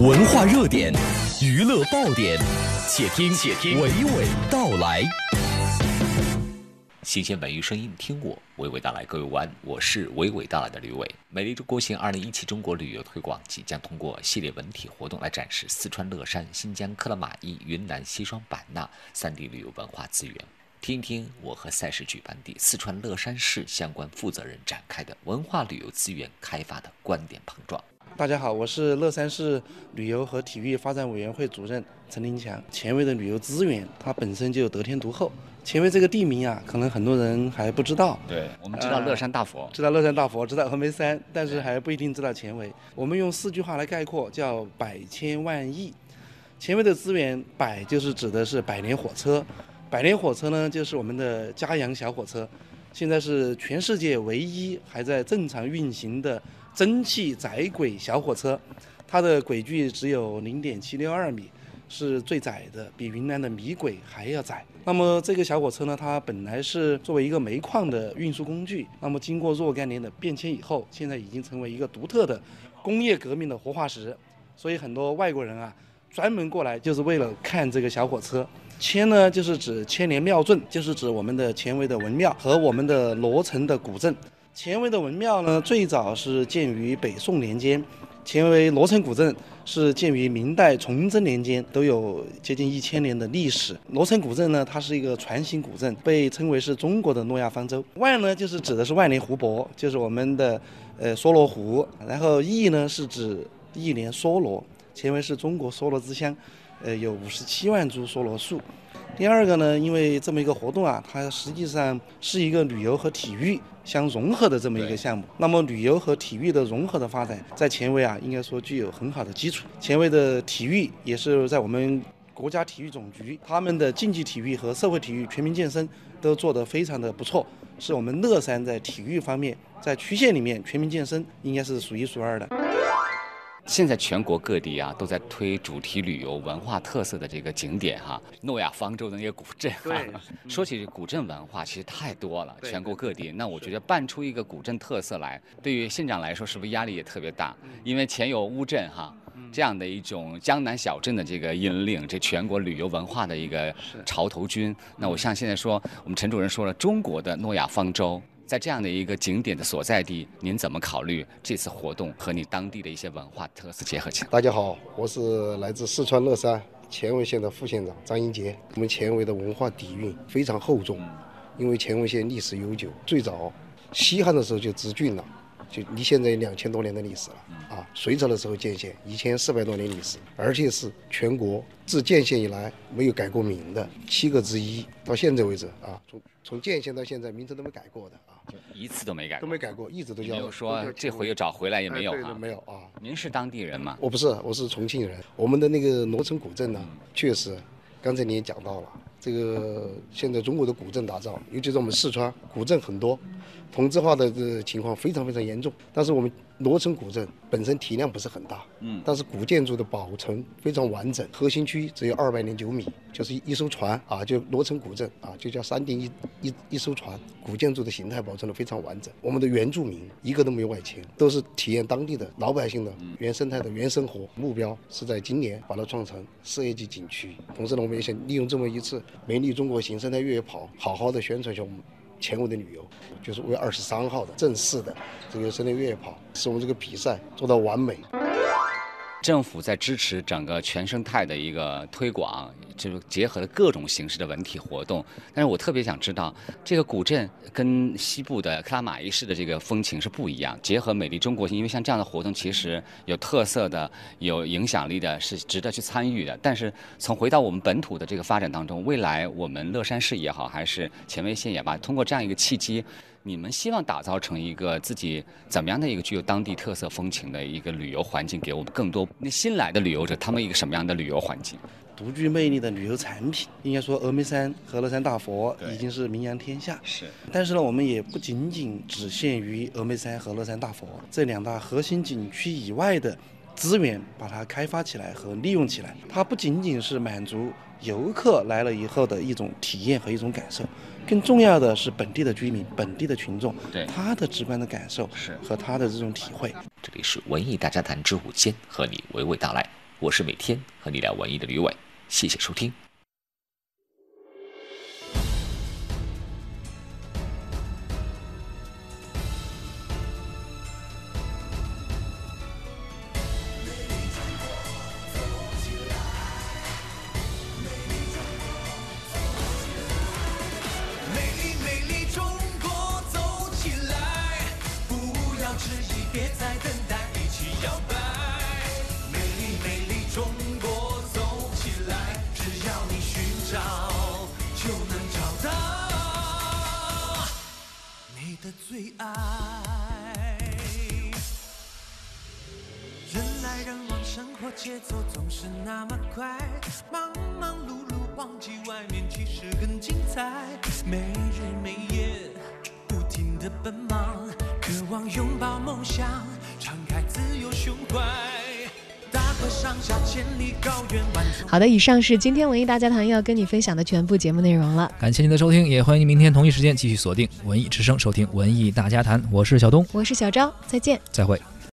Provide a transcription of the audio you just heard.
文化热点，娱乐爆点，且听且听娓娓道来。新鲜文娱声音，听我娓娓道来。各位晚安，我是娓娓道来的吕伟。美丽中国行二零一七中国旅游推广即将通过系列文体活动来展示四川乐山、新疆克拉玛依、云南西双版纳三地旅游文化资源。听一听我和赛事举办地四川乐山市相关负责人展开的文化旅游资源开发的观点碰撞。大家好，我是乐山市旅游和体育发展委员会主任陈林强。前卫的旅游资源，它本身就得天独厚。前卫这个地名啊，可能很多人还不知道。对，我们知道乐山大佛，知道乐山大佛，知道峨眉山，但是还不一定知道前卫。我们用四句话来概括，叫百千万亿。前卫的资源，百就是指的是百年火车。百年火车呢，就是我们的嘉阳小火车，现在是全世界唯一还在正常运行的蒸汽窄轨小火车，它的轨距只有零点七六二米，是最窄的，比云南的米轨还要窄。那么这个小火车呢，它本来是作为一个煤矿的运输工具，那么经过若干年的变迁以后，现在已经成为一个独特的工业革命的活化石，所以很多外国人啊，专门过来就是为了看这个小火车。千呢，就是指千年庙镇，就是指我们的前卫的文庙和我们的罗城的古镇。前卫的文庙呢，最早是建于北宋年间；前卫罗城古镇是建于明代崇祯年间，都有接近一千年的历史。罗城古镇呢，它是一个船形古镇，被称为是中国的诺亚方舟。万呢，就是指的是万年湖泊，就是我们的呃梭罗湖。然后亿呢，是指亿年梭罗。前卫是中国梭罗之乡。呃，有五十七万株梭罗树。第二个呢，因为这么一个活动啊，它实际上是一个旅游和体育相融合的这么一个项目。那么，旅游和体育的融合的发展，在前卫啊，应该说具有很好的基础。前卫的体育也是在我们国家体育总局，他们的竞技体育和社会体育、全民健身都做得非常的不错，是我们乐山在体育方面，在区县里面全民健身应该是数一数二的。现在全国各地啊都在推主题旅游、文化特色的这个景点哈，诺亚方舟的那个古镇。对，说起古镇文化，其实太多了，全国各地。那我觉得办出一个古镇特色来，对于县长来说是不是压力也特别大？因为前有乌镇哈这样的一种江南小镇的这个引领，这全国旅游文化的一个潮头军。那我像现在说，我们陈主任说了，中国的诺亚方舟。在这样的一个景点的所在地，您怎么考虑这次活动和你当地的一些文化特色结合起来？大家好，我是来自四川乐山犍为县的副县长张英杰。我们犍为的文化底蕴非常厚重，因为犍为县历史悠久，最早西汉的时候就植郡了。就离现在两千多年的历史了啊！隋朝的时候建县，一千四百多年历史，而且是全国自建县以来没有改过名的七个之一，到现在为止啊，从从建县到现在名字都没改过的啊，一次都没改，都没改过，一直都叫。没有说这回又找回来也没有啊，没有啊。您是当地人吗？我不是，我是重庆人。我们的那个罗城古镇呢，确实，刚才你也讲到了，这个现在中国的古镇打造，尤其是我们四川古镇很多。同质化的这情况非常非常严重，但是我们罗城古镇本身体量不是很大，嗯，但是古建筑的保存非常完整，核心区只有二百零九米，就是一艘船啊，就罗城古镇啊，就叫山顶一一一艘船，古建筑的形态保存的非常完整。我们的原住民一个都没有外迁，都是体验当地的老百姓的原生态的原生活。目标是在今年把它创成四 A 级景区，同时呢，我们也想利用这么一次美丽中国行生态越野跑，好好的宣传一下我们。前卫的旅游，就是五月二十三号的正式的这个森林越野跑，使我们这个比赛做到完美。政府在支持整个全生态的一个推广，就是结合了各种形式的文体活动。但是我特别想知道，这个古镇跟西部的克拉玛依市的这个风情是不一样。结合美丽中国因为像这样的活动，其实有特色的、有影响力的，是值得去参与的。但是从回到我们本土的这个发展当中，未来我们乐山市也好，还是前卫县也罢，通过这样一个契机。你们希望打造成一个自己怎么样的一个具有当地特色风情的一个旅游环境，给我们更多那新来的旅游者，他们一个什么样的旅游环境？独具魅力的旅游产品，应该说峨眉山和乐山大佛已经是名扬天下。是，但是呢，我们也不仅仅只限于峨眉山和乐山大佛这两大核心景区以外的资源，把它开发起来和利用起来。它不仅仅是满足游客来了以后的一种体验和一种感受。更重要的是本地的居民、本地的群众，对他的直观的感受是和他的这种体会。这里是文艺大家谈之午间，和你娓娓道来。我是每天和你聊文艺的吕伟，谢谢收听。别再等的最爱。人来人往，生活节奏总是那么快，忙忙碌碌，忘记外面其实很精彩。没日没夜，不停的奔忙，渴望拥抱梦想，敞开自由胸怀。好的，以上是今天文艺大家谈要跟你分享的全部节目内容了。感谢您的收听，也欢迎您明天同一时间继续锁定文艺之声，收听文艺大家谈。我是小东，我是小昭，再见，再会。